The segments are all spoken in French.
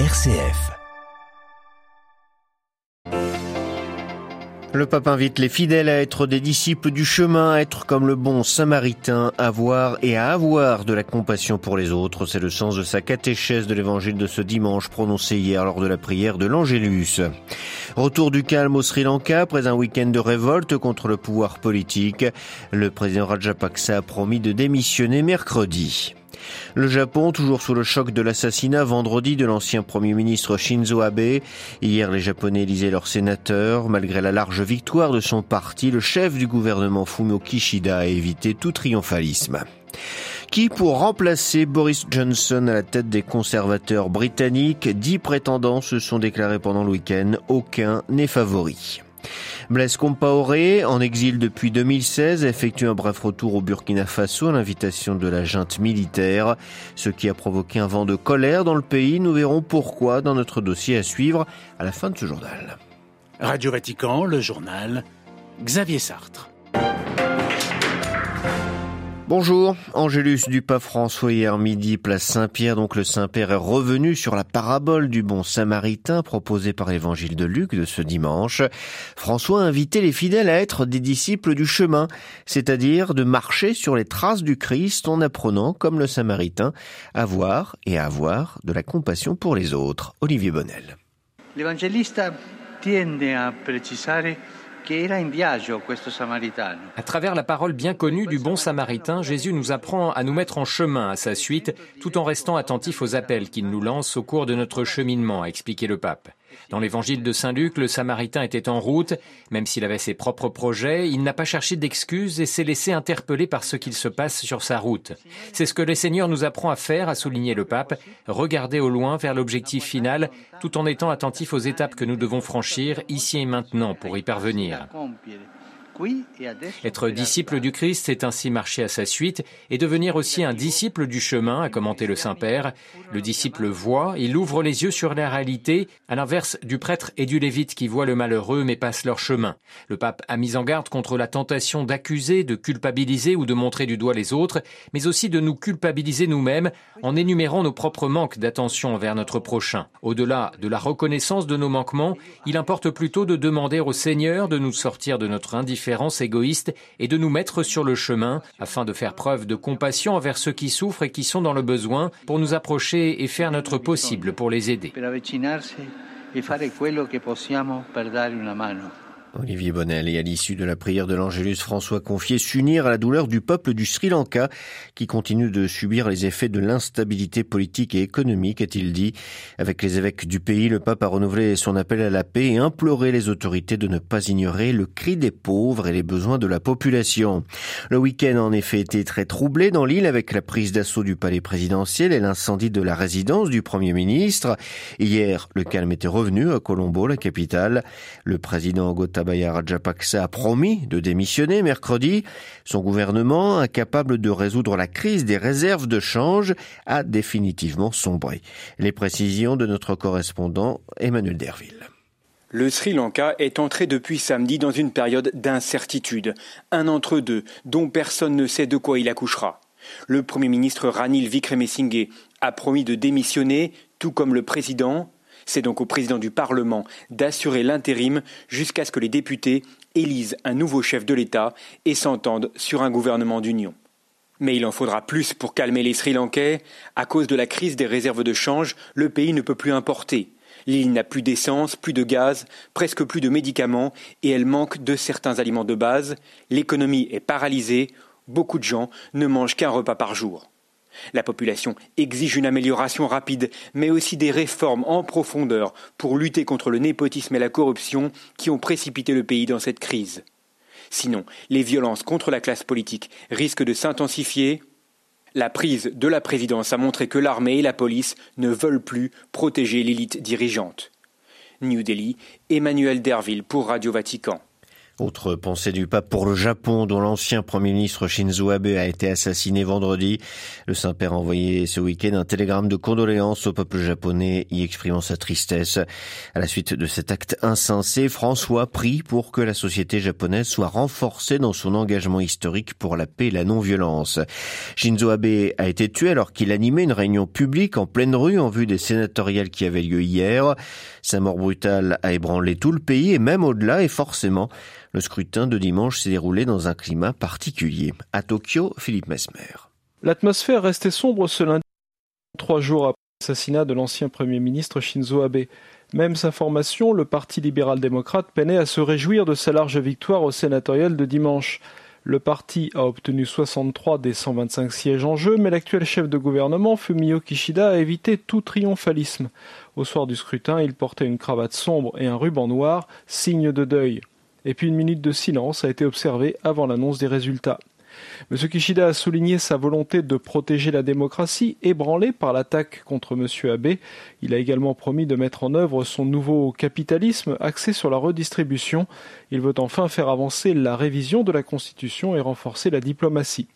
RCF. Le pape invite les fidèles à être des disciples du chemin, à être comme le bon samaritain, à voir et à avoir de la compassion pour les autres. C'est le sens de sa catéchèse de l'évangile de ce dimanche prononcé hier lors de la prière de l'Angélus. Retour du calme au Sri Lanka après un week-end de révolte contre le pouvoir politique. Le président Rajapaksa a promis de démissionner mercredi. Le Japon, toujours sous le choc de l'assassinat vendredi de l'ancien Premier ministre Shinzo Abe. Hier, les Japonais élisaient leurs sénateurs. Malgré la large victoire de son parti, le chef du gouvernement Fumio Kishida a évité tout triomphalisme qui, pour remplacer Boris Johnson à la tête des conservateurs britanniques, dix prétendants se sont déclarés pendant le week-end. Aucun n'est favori. Blaise Compaoré, en exil depuis 2016, effectue un bref retour au Burkina Faso à l'invitation de la junte militaire, ce qui a provoqué un vent de colère dans le pays. Nous verrons pourquoi dans notre dossier à suivre à la fin de ce journal. Radio Vatican, le journal, Xavier Sartre. Bonjour, Angélus du pape François hier midi, place Saint-Pierre. Donc le Saint-Père est revenu sur la parabole du bon samaritain proposée par l'évangile de Luc de ce dimanche. François a invité les fidèles à être des disciples du chemin, c'est-à-dire de marcher sur les traces du Christ en apprenant, comme le samaritain, à voir et à avoir de la compassion pour les autres. Olivier Bonnel. L'évangélista tiende à préciser à travers la parole bien connue du bon samaritain, Jésus nous apprend à nous mettre en chemin à sa suite, tout en restant attentif aux appels qu'il nous lance au cours de notre cheminement, a expliqué le pape. Dans l'évangile de Saint Luc, le Samaritain était en route, même s'il avait ses propres projets, il n'a pas cherché d'excuses et s'est laissé interpeller par ce qu'il se passe sur sa route. C'est ce que le Seigneur nous apprend à faire, a souligné le pape, regarder au loin vers l'objectif final, tout en étant attentif aux étapes que nous devons franchir ici et maintenant pour y parvenir. Être disciple du Christ, c'est ainsi marcher à sa suite et devenir aussi un disciple du chemin, a commenté le Saint-Père. Le disciple voit, il ouvre les yeux sur la réalité, à l'inverse du prêtre et du lévite qui voient le malheureux mais passent leur chemin. Le pape a mis en garde contre la tentation d'accuser, de culpabiliser ou de montrer du doigt les autres, mais aussi de nous culpabiliser nous-mêmes en énumérant nos propres manques d'attention envers notre prochain. Au-delà de la reconnaissance de nos manquements, il importe plutôt de demander au Seigneur de nous sortir de notre indifférence égoïste et de nous mettre sur le chemin afin de faire preuve de compassion envers ceux qui souffrent et qui sont dans le besoin pour nous approcher et faire notre possible pour les aider. Olivier Bonnel et à l'issue de la prière de l'Angélus, François confiait s'unir à la douleur du peuple du Sri Lanka qui continue de subir les effets de l'instabilité politique et économique, a-t-il dit. Avec les évêques du pays, le pape a renouvelé son appel à la paix et imploré les autorités de ne pas ignorer le cri des pauvres et les besoins de la population. Le week-end en effet été très troublé dans l'île avec la prise d'assaut du palais présidentiel et l'incendie de la résidence du premier ministre. Hier, le calme était revenu à Colombo, la capitale. Le président Gotabaya Rajapaksa a promis de démissionner mercredi. Son gouvernement, incapable de résoudre la crise des réserves de change, a définitivement sombré. Les précisions de notre correspondant Emmanuel Derville. Le Sri Lanka est entré depuis samedi dans une période d'incertitude, un entre-deux dont personne ne sait de quoi il accouchera. Le Premier ministre Ranil Vikremesinghe a promis de démissionner, tout comme le président, c'est donc au président du Parlement d'assurer l'intérim jusqu'à ce que les députés élisent un nouveau chef de l'État et s'entendent sur un gouvernement d'union. Mais il en faudra plus pour calmer les Sri Lankais. À cause de la crise des réserves de change, le pays ne peut plus importer. L'île n'a plus d'essence, plus de gaz, presque plus de médicaments et elle manque de certains aliments de base. L'économie est paralysée. Beaucoup de gens ne mangent qu'un repas par jour. La population exige une amélioration rapide, mais aussi des réformes en profondeur pour lutter contre le népotisme et la corruption qui ont précipité le pays dans cette crise. Sinon, les violences contre la classe politique risquent de s'intensifier. La prise de la présidence a montré que l'armée et la police ne veulent plus protéger l'élite dirigeante. New Delhi, Emmanuel Derville pour Radio Vatican. Autre pensée du pape pour le Japon, dont l'ancien Premier ministre Shinzo Abe a été assassiné vendredi. Le Saint-Père a envoyé ce week-end un télégramme de condoléances au peuple japonais, y exprimant sa tristesse. À la suite de cet acte insensé, François prie pour que la société japonaise soit renforcée dans son engagement historique pour la paix et la non-violence. Shinzo Abe a été tué alors qu'il animait une réunion publique en pleine rue en vue des sénatoriales qui avaient lieu hier. Sa mort brutale a ébranlé tout le pays et même au-delà et forcément le scrutin de dimanche s'est déroulé dans un climat particulier. À Tokyo, Philippe Mesmer. L'atmosphère restait sombre ce lundi, trois jours après l'assassinat de l'ancien Premier ministre Shinzo Abe. Même sa formation, le Parti libéral-démocrate, peinait à se réjouir de sa large victoire au sénatorial de dimanche. Le parti a obtenu 63 des 125 sièges en jeu, mais l'actuel chef de gouvernement, Fumio Kishida, a évité tout triomphalisme. Au soir du scrutin, il portait une cravate sombre et un ruban noir, signe de deuil et puis une minute de silence a été observée avant l'annonce des résultats. M. Kishida a souligné sa volonté de protéger la démocratie, ébranlée par l'attaque contre M. Abe. Il a également promis de mettre en œuvre son nouveau capitalisme axé sur la redistribution. Il veut enfin faire avancer la révision de la Constitution et renforcer la diplomatie.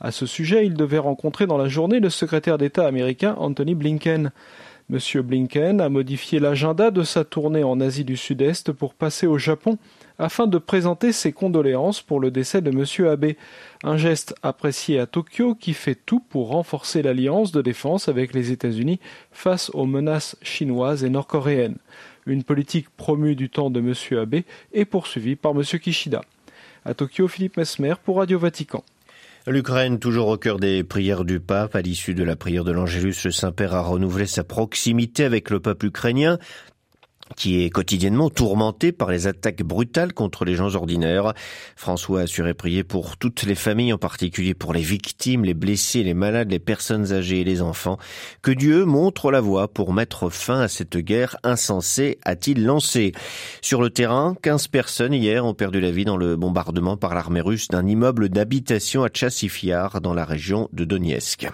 À ce sujet, il devait rencontrer dans la journée le secrétaire d'État américain Anthony Blinken. M. Blinken a modifié l'agenda de sa tournée en Asie du Sud-Est pour passer au Japon afin de présenter ses condoléances pour le décès de M. Abe, un geste apprécié à Tokyo qui fait tout pour renforcer l'alliance de défense avec les États-Unis face aux menaces chinoises et nord-coréennes. Une politique promue du temps de M. Abe est poursuivie par M. Kishida. À Tokyo, Philippe Mesmer pour Radio Vatican. L'Ukraine, toujours au cœur des prières du pape, à l'issue de la prière de l'Angélus, le Saint-Père a renouvelé sa proximité avec le peuple ukrainien, qui est quotidiennement tourmenté par les attaques brutales contre les gens ordinaires. François a assuré prier pour toutes les familles, en particulier pour les victimes, les blessés, les malades, les personnes âgées et les enfants. Que Dieu montre la voie pour mettre fin à cette guerre insensée, a-t-il lancé. Sur le terrain, 15 personnes hier ont perdu la vie dans le bombardement par l'armée russe d'un immeuble d'habitation à Tchassifiar dans la région de Donetsk.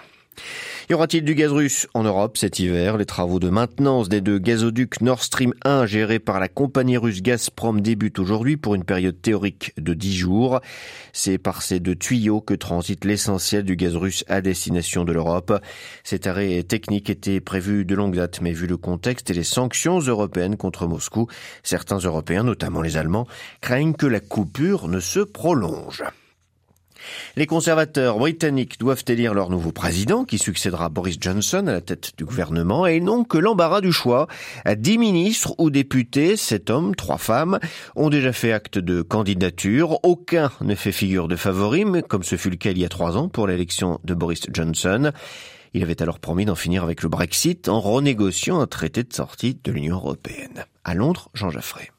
Y aura-t-il du gaz russe en Europe cet hiver? Les travaux de maintenance des deux gazoducs Nord Stream 1 gérés par la compagnie russe Gazprom débutent aujourd'hui pour une période théorique de 10 jours. C'est par ces deux tuyaux que transite l'essentiel du gaz russe à destination de l'Europe. Cet arrêt technique était prévu de longue date, mais vu le contexte et les sanctions européennes contre Moscou, certains Européens, notamment les Allemands, craignent que la coupure ne se prolonge. Les conservateurs britanniques doivent élire leur nouveau président qui succédera Boris Johnson à la tête du gouvernement et non que l'embarras du choix. Dix ministres ou députés, sept hommes, trois femmes, ont déjà fait acte de candidature. Aucun ne fait figure de favori, mais comme ce fut le cas il y a trois ans pour l'élection de Boris Johnson. Il avait alors promis d'en finir avec le Brexit en renégociant un traité de sortie de l'Union européenne. À Londres, Jean Jaffray.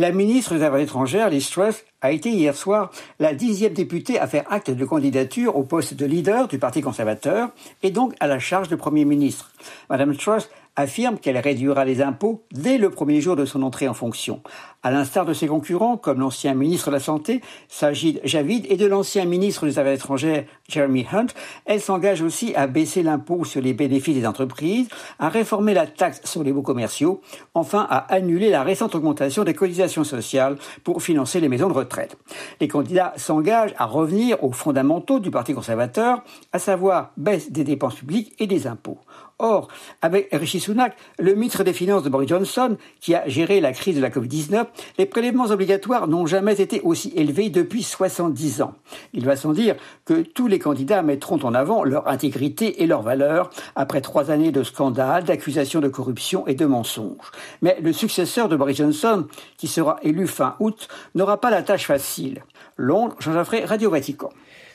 La ministre des Affaires étrangères, Liz Truss, a été hier soir la dixième députée à faire acte de candidature au poste de leader du Parti conservateur et donc à la charge de Premier ministre. Madame Truss affirme qu'elle réduira les impôts dès le premier jour de son entrée en fonction. À l'instar de ses concurrents, comme l'ancien ministre de la Santé, Sajid Javid, et de l'ancien ministre des Affaires étrangères, Jeremy Hunt, elle s'engage aussi à baisser l'impôt sur les bénéfices des entreprises, à réformer la taxe sur les baux commerciaux, enfin à annuler la récente augmentation des cotisations sociales pour financer les maisons de retraite. Les candidats s'engagent à revenir aux fondamentaux du Parti conservateur, à savoir baisse des dépenses publiques et des impôts. Or, avec Rishi Sunak, le ministre des Finances de Boris Johnson, qui a géré la crise de la Covid-19, les prélèvements obligatoires n'ont jamais été aussi élevés depuis 70 ans. Il va sans dire que tous les candidats mettront en avant leur intégrité et leur valeur après trois années de scandales, d'accusations de corruption et de mensonges. Mais le successeur de Boris Johnson, qui sera élu fin août, n'aura pas la tâche facile. Londres, Jean Jaffray, Radio Vatican.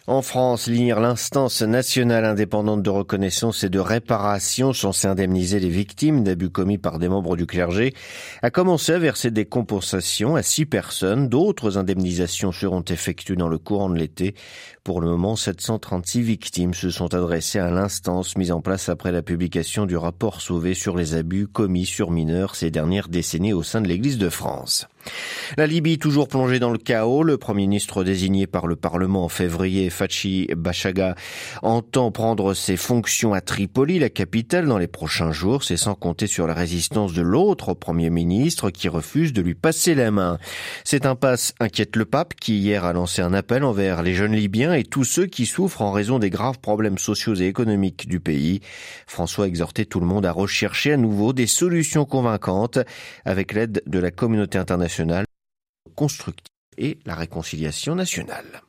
En France, l'INIR, l'instance nationale indépendante de reconnaissance et de réparation censée indemniser les victimes d'abus commis par des membres du clergé, a commencé à verser des compensations à six personnes. D'autres indemnisations seront effectuées dans le courant de l'été. Pour le moment, 736 victimes se sont adressées à l'instance mise en place après la publication du rapport Sauvé sur les abus commis sur mineurs ces dernières décennies au sein de l'Église de France. La Libye toujours plongée dans le chaos. Le Premier ministre désigné par le Parlement en février, Fachi Bachaga, entend prendre ses fonctions à Tripoli, la capitale, dans les prochains jours. C'est sans compter sur la résistance de l'autre Premier ministre qui refuse de lui passer la main. Cette impasse inquiète le pape qui hier a lancé un appel envers les jeunes Libyens et tous ceux qui souffrent en raison des graves problèmes sociaux et économiques du pays. François a exhorté tout le monde à rechercher à nouveau des solutions convaincantes avec l'aide de la communauté internationale constructive et la réconciliation nationale.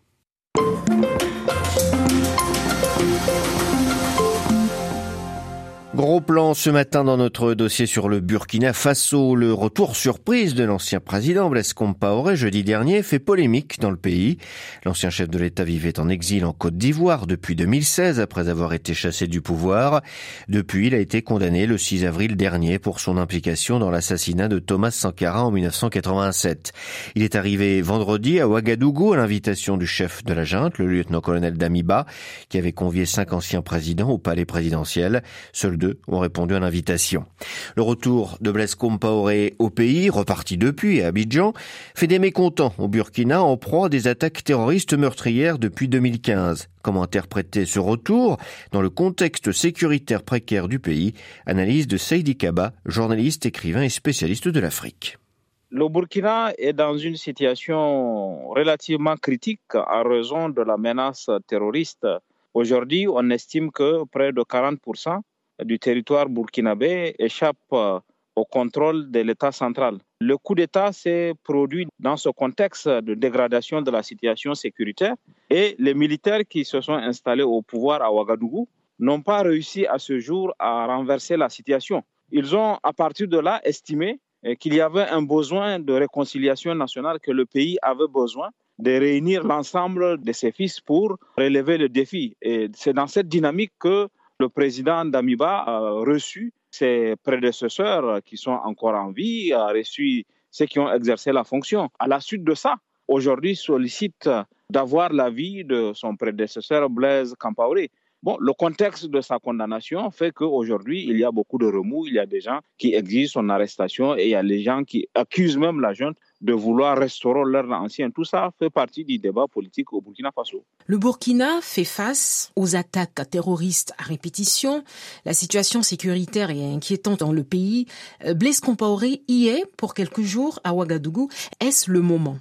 Gros plan ce matin dans notre dossier sur le Burkina Faso. Le retour surprise de l'ancien président Blaise Compaoré jeudi dernier fait polémique dans le pays. L'ancien chef de l'État vivait en exil en Côte d'Ivoire depuis 2016 après avoir été chassé du pouvoir. Depuis, il a été condamné le 6 avril dernier pour son implication dans l'assassinat de Thomas Sankara en 1987. Il est arrivé vendredi à Ouagadougou à l'invitation du chef de la junte, le lieutenant-colonel Damiba, qui avait convié cinq anciens présidents au palais présidentiel. Seuls ont répondu à l'invitation. Le retour de Blaise Compaoré au pays, reparti depuis à Abidjan, fait des mécontents au Burkina en proie à des attaques terroristes meurtrières depuis 2015. Comment interpréter ce retour dans le contexte sécuritaire précaire du pays? Analyse de Seidi Kaba, journaliste, écrivain et spécialiste de l'Afrique. Le Burkina est dans une situation relativement critique à raison de la menace terroriste. Aujourd'hui, on estime que près de 40% du territoire burkinabé échappe euh, au contrôle de l'État central. Le coup d'État s'est produit dans ce contexte de dégradation de la situation sécuritaire et les militaires qui se sont installés au pouvoir à Ouagadougou n'ont pas réussi à ce jour à renverser la situation. Ils ont à partir de là estimé euh, qu'il y avait un besoin de réconciliation nationale, que le pays avait besoin de réunir l'ensemble de ses fils pour relever le défi. Et c'est dans cette dynamique que le président Damiba a reçu ses prédécesseurs qui sont encore en vie, a reçu ceux qui ont exercé la fonction. À la suite de ça, aujourd'hui sollicite d'avoir l'avis de son prédécesseur Blaise Campaoré. Bon, le contexte de sa condamnation fait qu'aujourd'hui, il y a beaucoup de remous, il y a des gens qui exigent son arrestation et il y a des gens qui accusent même la junte de vouloir restaurer l'ordre ancien. Tout ça fait partie du débat politique au Burkina Faso. Le Burkina fait face aux attaques terroristes à répétition. La situation sécuritaire est inquiétante dans le pays. Euh, Blaise Compaoré y est pour quelques jours à Ouagadougou. Est-ce le moment?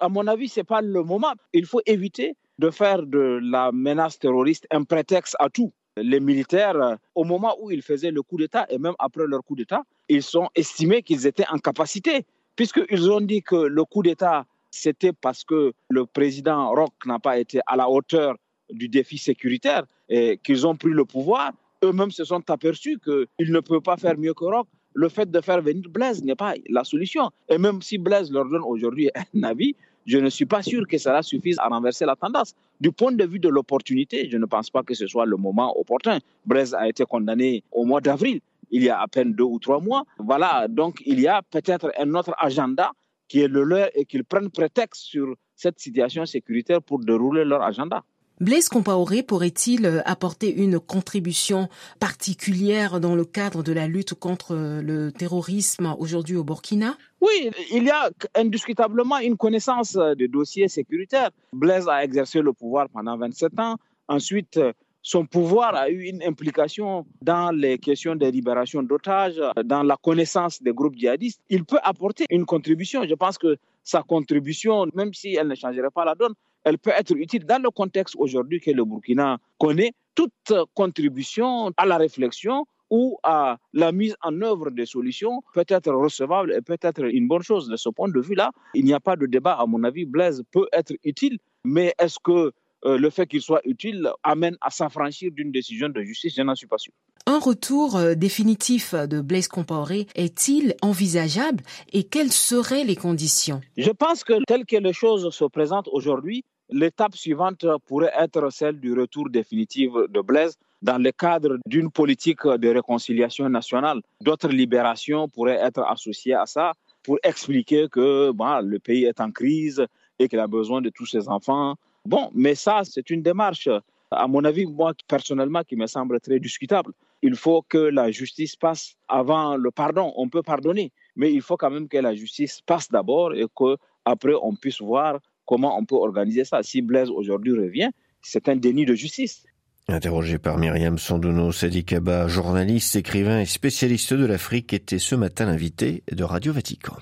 À mon avis, ce n'est pas le moment. Il faut éviter de faire de la menace terroriste un prétexte à tout. Les militaires, au moment où ils faisaient le coup d'État et même après leur coup d'État, ils sont estimés qu'ils étaient en capacité puisqu'ils ont dit que le coup d'État, c'était parce que le président Roch n'a pas été à la hauteur du défi sécuritaire et qu'ils ont pris le pouvoir, eux-mêmes se sont aperçus qu'ils ne peuvent pas faire mieux que Roch. Le fait de faire venir Blaise n'est pas la solution. Et même si Blaise leur donne aujourd'hui un avis, je ne suis pas sûr que cela suffise à renverser la tendance. Du point de vue de l'opportunité, je ne pense pas que ce soit le moment opportun. Blaise a été condamné au mois d'avril il y a à peine deux ou trois mois. Voilà, donc il y a peut-être un autre agenda qui est le leur et qu'ils prennent prétexte sur cette situation sécuritaire pour dérouler leur agenda. Blaise Compaoré pourrait-il apporter une contribution particulière dans le cadre de la lutte contre le terrorisme aujourd'hui au Burkina? Oui, il y a indiscutablement une connaissance des dossiers sécuritaires. Blaise a exercé le pouvoir pendant 27 ans. Ensuite, son pouvoir a eu une implication dans les questions de libération d'otages, dans la connaissance des groupes djihadistes. Il peut apporter une contribution. Je pense que sa contribution, même si elle ne changerait pas la donne, elle peut être utile dans le contexte aujourd'hui que le Burkina connaît. Toute contribution à la réflexion ou à la mise en œuvre des solutions peut être recevable et peut être une bonne chose. De ce point de vue-là, il n'y a pas de débat. À mon avis, Blaise peut être utile, mais est-ce que euh, le fait qu'il soit utile amène à s'affranchir d'une décision de justice, je n'en suis pas sûr. Un retour euh, définitif de Blaise Compaoré est-il envisageable et quelles seraient les conditions? Je pense que telles que les choses se présentent aujourd'hui, l'étape suivante pourrait être celle du retour définitif de Blaise dans le cadre d'une politique de réconciliation nationale. D'autres libérations pourraient être associées à ça pour expliquer que le pays est en crise et qu'il a besoin de tous ses enfants Bon, mais ça, c'est une démarche, à mon avis, moi personnellement, qui me semble très discutable. Il faut que la justice passe avant le pardon. On peut pardonner, mais il faut quand même que la justice passe d'abord et qu'après on puisse voir comment on peut organiser ça. Si Blaise aujourd'hui revient, c'est un déni de justice. Interrogé par Myriam Sandouno Sadikaba, journaliste, écrivain et spécialiste de l'Afrique, était ce matin l'invité de Radio Vatican.